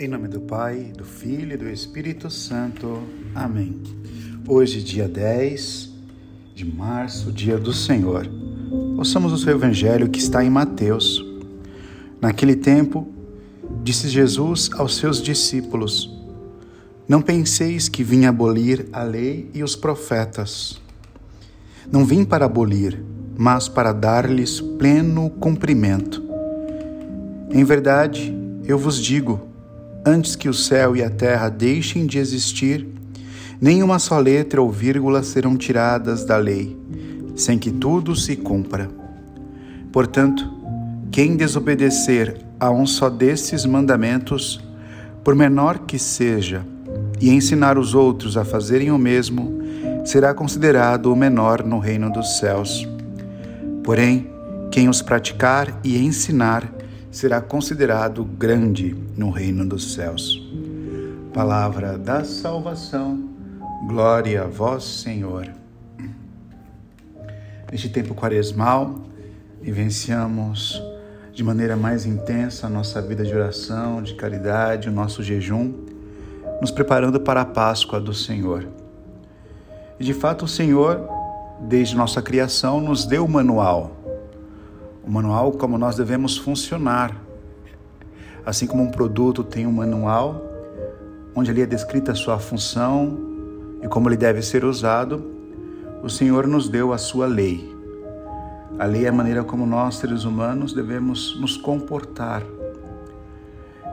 Em nome do Pai, do Filho e do Espírito Santo. Amém. Hoje, dia 10 de março, dia do Senhor. Ouçamos o seu evangelho que está em Mateus. Naquele tempo, disse Jesus aos seus discípulos: Não penseis que vim abolir a lei e os profetas. Não vim para abolir, mas para dar-lhes pleno cumprimento. Em verdade, eu vos digo, antes que o céu e a terra deixem de existir, nenhuma só letra ou vírgula serão tiradas da lei, sem que tudo se cumpra. Portanto, quem desobedecer a um só desses mandamentos, por menor que seja, e ensinar os outros a fazerem o mesmo, será considerado o menor no reino dos céus. Porém, quem os praticar e ensinar, será considerado grande no reino dos céus. Palavra da salvação, glória a vós, Senhor. Neste tempo quaresmal, vivenciamos de maneira mais intensa a nossa vida de oração, de caridade, o nosso jejum, nos preparando para a Páscoa do Senhor. E de fato, o Senhor, desde nossa criação, nos deu o manual o manual como nós devemos funcionar. Assim como um produto tem um manual, onde ali é descrita a sua função e como ele deve ser usado, o Senhor nos deu a sua lei. A lei é a maneira como nós, seres humanos, devemos nos comportar.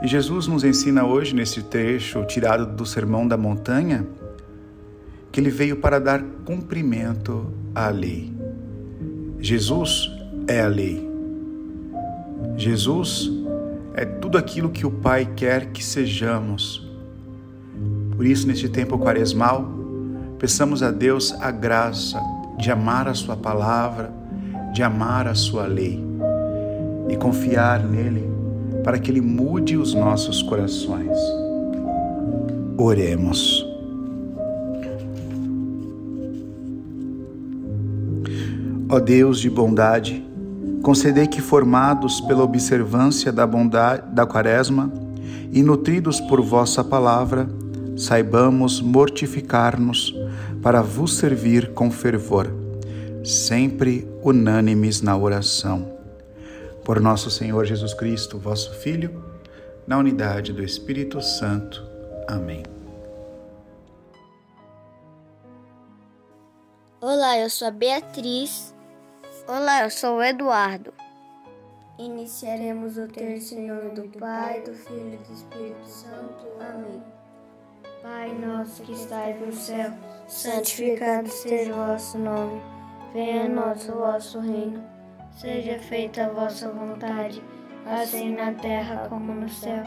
E Jesus nos ensina hoje, nesse trecho tirado do Sermão da Montanha, que ele veio para dar cumprimento à lei. Jesus é a lei. Jesus é tudo aquilo que o Pai quer que sejamos. Por isso, neste tempo quaresmal, peçamos a Deus a graça de amar a Sua palavra, de amar a Sua lei e confiar nele para que Ele mude os nossos corações. Oremos. Ó Deus de bondade, Concedei que, formados pela observância da bondade da Quaresma e nutridos por vossa palavra, saibamos mortificar-nos para vos servir com fervor, sempre unânimes na oração. Por nosso Senhor Jesus Cristo, vosso Filho, na unidade do Espírito Santo. Amém. Olá, eu sou a Beatriz Olá, eu sou o Eduardo. Iniciaremos o terço em nome do Pai, do Filho e do Espírito Santo. Amém. Pai nosso que estais no céu, santificado seja o vosso nome. Venha a nós o vosso reino. Seja feita a vossa vontade, assim na terra como no céu.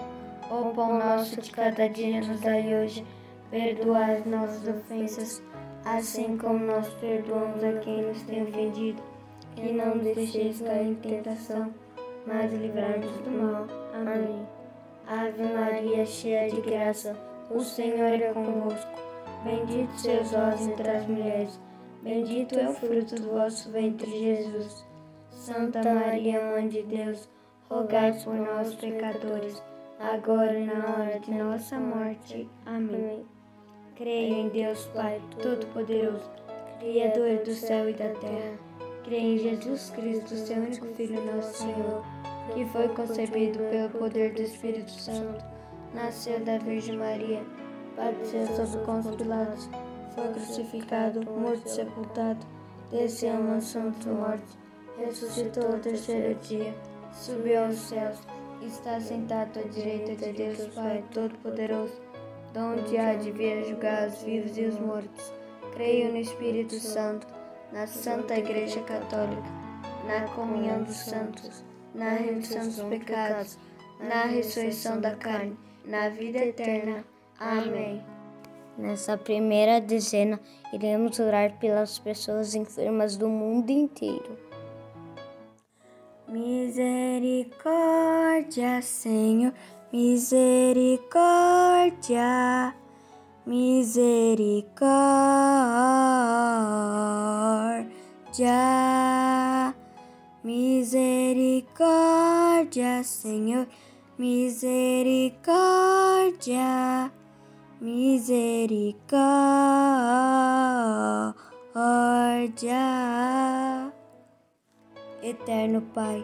O pão nosso de cada dia nos dai hoje. Perdoai as nossas ofensas, assim como nós perdoamos a quem nos tem ofendido e não nos deixeis cair em tentação, mas livrai-nos do mal. Amém. Ave Maria, cheia de graça, o Senhor é convosco. Bendito sois vós entre as mulheres, bendito é o fruto do vosso ventre, Jesus. Santa Maria, Mãe de Deus, rogai por nós, pecadores, agora e na hora de nossa morte. Amém. Creio em Deus Pai Todo-Poderoso, Criador do céu e da terra Creio em Jesus Cristo, seu único Filho, nosso Senhor, que foi concebido pelo poder do Espírito Santo, nasceu da Virgem Maria, padeceu sob Pôncio Pilatos, foi crucificado, morto e sepultado, desceu à mansão dos mortos, ressuscitou ao terceiro dia, subiu aos céus, está sentado à direita de Deus Pai Todo-Poderoso, donde há de vir julgar os vivos e os mortos. Creio no Espírito Santo, na Santa Igreja Católica, na comunhão dos santos, na remissão dos pecados, na ressurreição da carne, na vida eterna. Amém. Nessa primeira dezena, iremos orar pelas pessoas enfermas do mundo inteiro. Misericórdia, Senhor, misericórdia misericórdia, misericórdia, Senhor, misericórdia, misericórdia. Eterno Pai,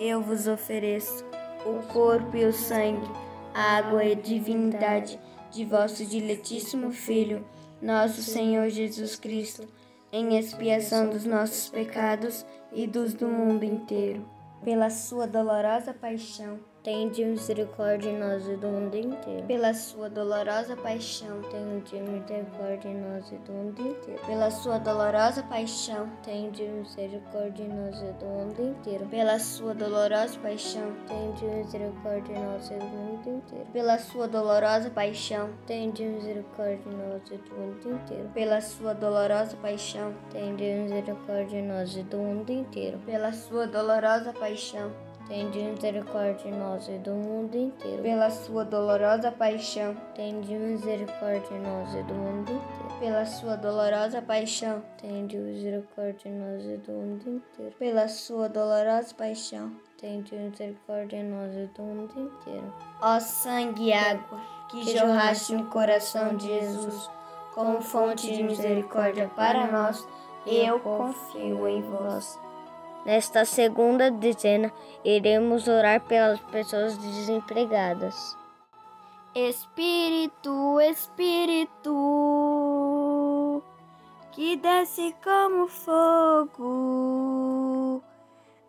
eu vos ofereço o corpo e o sangue, a água e a divindade de vosso diletíssimo Filho, nosso Senhor Jesus Cristo, em expiação dos nossos pecados e dos do mundo inteiro. Pela sua dolorosa paixão, Tende misericórdia em nós e do mundo inteiro. pela sua dolorosa paixão, Tende misericórdia em nós e do mundo inteiro. pela sua dolorosa paixão, Tende misericórdia em nós e do mundo inteiro. pela sua dolorosa paixão, Tende misericórdia em nós e do mundo inteiro. pela sua dolorosa paixão, Tende misericórdia em nós e do mundo inteiro. pela sua dolorosa paixão, Tende misericórdia em nós e do mundo inteiro. pela sua dolorosa paixão, Tende misericórdia em nós e do mundo inteiro. pela sua dolorosa paixão, Tende misericórdia em nós e do mundo inteiro. pela sua dolorosa paixão, Tende misericórdia em nós e do mundo inteiro. pela sua dolorosa paixão. Tende misericórdia em nós e do mundo inteiro. Ó sangue e água que jorraste no coração de Jesus, como fonte de misericórdia para nós, eu confio em vós. Nesta segunda dezena, iremos orar pelas pessoas desempregadas. Espírito, Espírito, que desce como fogo,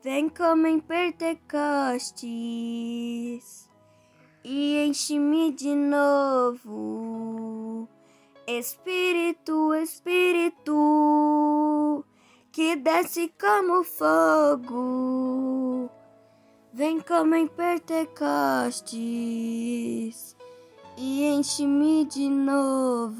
vem como em Pentecostes e enche-me de novo. Espírito, Espírito, que desce como fogo, vem como em Pentecostes e enche-me de novo.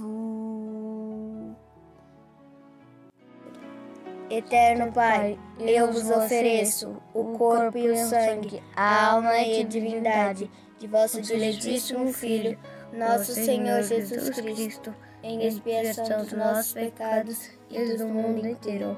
Eterno Pai, eu vos ofereço o corpo e o sangue, a alma e a divindade de vosso diletíssimo Filho, nosso Senhor Jesus Cristo, em expiação dos nossos pecados e do mundo inteiro.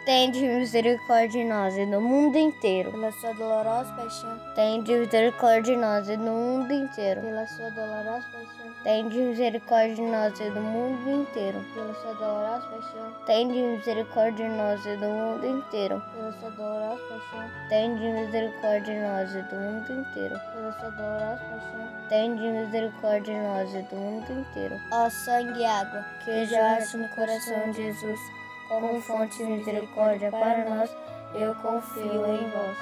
Tende misericórdia em nós e do mundo inteiro. pela sua dolorosa paixão, Tende misericórdia em nós e do mundo inteiro. pela sua dolorosa paixão, Tende misericórdia em nós e do mundo inteiro. pela sua dolorosa paixão, Tende misericórdia em nós e do mundo inteiro. pela sua dolorosa paixão, Tende misericórdia em nós e do mundo inteiro. pela sua dolorosa paixão. Tende misericórdia em nós e do mundo inteiro. Ó sangue e água, Que jorraste no coração de Jesus, como fonte de misericórdia para nós, eu confio em vós.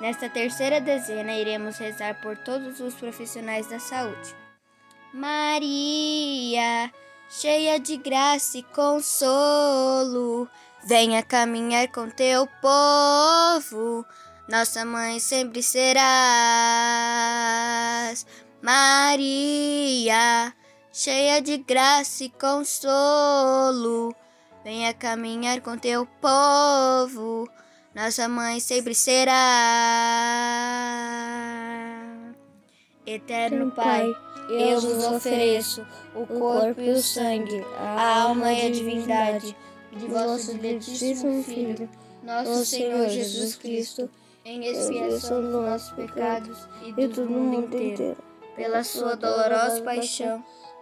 Nesta terceira dezena, iremos rezar por todos os profissionais da saúde. Maria, cheia de graça e consolo, venha caminhar com teu povo. Nossa mãe sempre serás. Maria, cheia de graça e consolo, venha caminhar com teu povo. Nossa mãe sempre será. Eterno Pai, eu vos ofereço o corpo e o sangue, a alma e a divindade de vosso diletíssimo Filho, nosso Senhor Jesus Cristo, em expiação dos nossos pecados e do mundo inteiro, pela sua dolorosa paixão,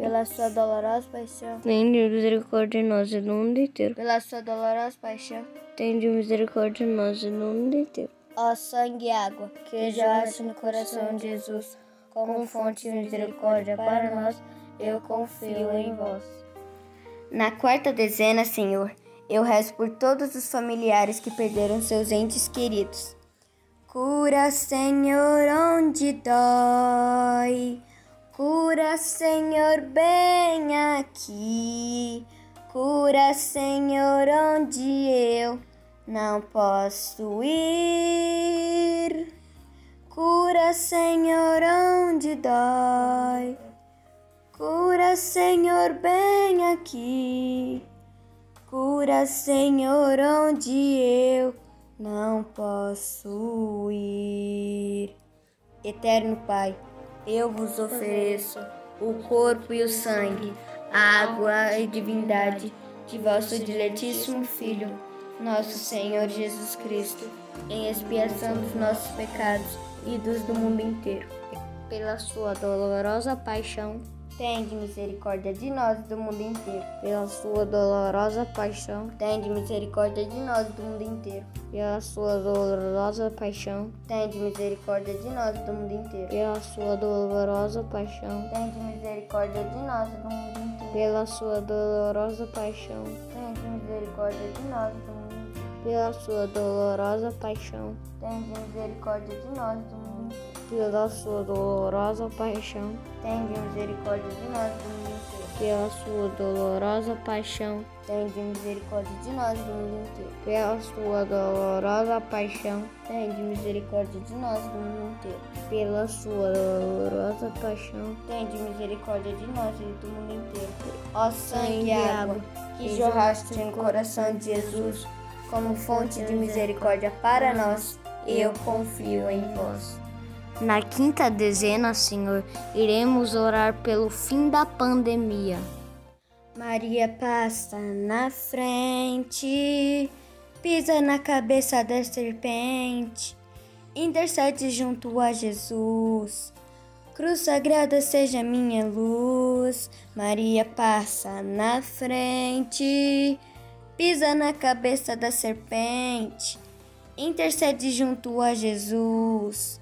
Pela sua dolorosa paixão, Tende misericórdia em nós e do mundo inteiro. pela sua dolorosa paixão, Tende misericórdia em nós e do mundo inteiro. ó sangue e água, que jorraste no coração de Jesus, como fonte de misericórdia para nós, eu confio em vós. Na quarta dezena, Senhor, Eu rezo por todos os familiares que perderam seus entes queridos. Cura, Senhor, onde dói. Cura, Senhor, bem aqui. Cura, Senhor, onde eu não posso ir. Cura, Senhor, onde dói. Cura, Senhor, bem aqui. Cura, Senhor, onde eu não posso ir. Eterno Pai, eu vos ofereço o corpo e o sangue, a água e divindade de vosso diletíssimo Filho, nosso Senhor Jesus Cristo, em expiação dos nossos pecados e dos do mundo inteiro. Pela sua dolorosa paixão, Tende misericórdia de nós e do mundo inteiro. Pela sua dolorosa paixão, Tende misericórdia de nós e do mundo inteiro. Pela sua dolorosa paixão, Tende misericórdia de nós e do mundo inteiro. Pela sua dolorosa paixão, Tende misericórdia de nós e do mundo inteiro. Pela sua dolorosa paixão, Tende misericórdia de nós do mundo inteiro. Pela sua dolorosa paixão, Tende misericórdia de nós e do mundo inteiro. Pela sua dolorosa paixão, Tende misericórdia de nós do mundo inteiro. Pela sua dolorosa paixão, Tende misericórdia de nós do mundo inteiro. Pela sua dolorosa paixão, Tende misericórdia de nós do mundo inteiro. Pela sua dolorosa paixão, Tende misericórdia de nós e do mundo inteiro. Ó sangue e água que jorraste no coração de Jesus como fonte de misericórdia para nós, eu confio em vós. Na quinta dezena, Senhor, iremos orar pelo fim da pandemia. Maria passa na frente, pisa na cabeça da serpente, intercede junto a Jesus. Cruz sagrada seja minha luz. Maria passa na frente, pisa na cabeça da serpente, intercede junto a Jesus.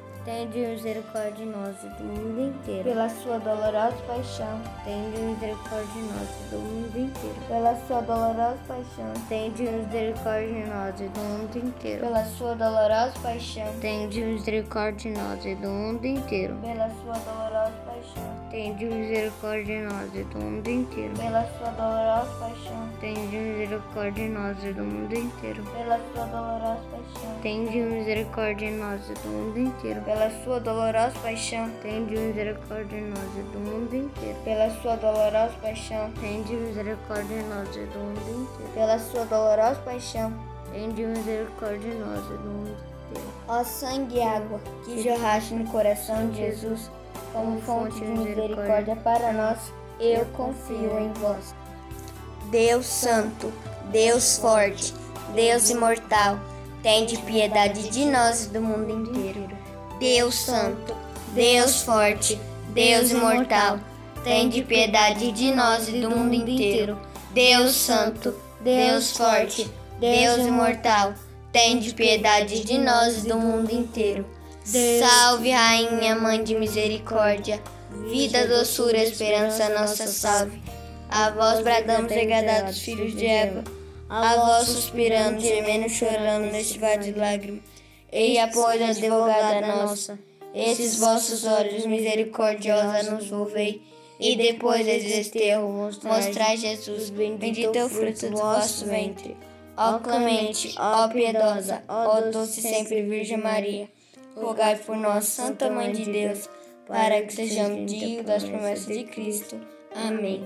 Tende misericórdia de nós e do mundo inteiro. pela sua dolorosa paixão, Tende misericórdia de nós e do mundo inteiro. pela sua dolorosa paixão, Tende misericórdia de nós e do mundo inteiro. pela sua dolorosa paixão, Tende misericórdia de nós e do mundo inteiro. pela sua dolorosa paixão, Tende misericórdia de nós e do mundo inteiro. pela sua dolorosa paixão, Tende misericórdia de nós e do mundo inteiro. pela sua dolorosa paixão, Tende misericórdia de nós e do mundo inteiro. pela sua dolorosa paixão, Tende misericórdia de nós e do mundo inteiro. pela sua dolorosa paixão, Tende misericórdia de nós e do mundo inteiro. pela sua dolorosa paixão, Tende misericórdia de nós e do mundo inteiro. ó sangue e água que jorraste no coração de Jesus como fonte de misericórdia para nós, eu confio em vós. Deus Santo, Deus Forte, Deus Imortal, tende piedade de nós e do mundo inteiro. Deus Santo, Deus Forte, Deus Imortal, tende piedade de nós e do mundo inteiro. Deus Santo, Deus Forte, Deus Imortal, tende piedade de nós e do mundo inteiro. Salve, Rainha, Mãe de Misericórdia, vida, doçura, esperança, nossa salve. A vós bradamos, degradados filhos de Eva, a vós suspirando, gemendo, chorando neste vale de lágrimas. Ei, após advogada nossa, esses vossos olhos misericordiosa nos volvei, e depois desse desterro mostrai Jesus, bendito é o fruto do vosso ventre. Ó clemente, ó piedosa, ó doce sempre Virgem Maria, rogai por nós, Santa Mãe de Deus, para que sejamos dignos das promessas de Cristo. Amém.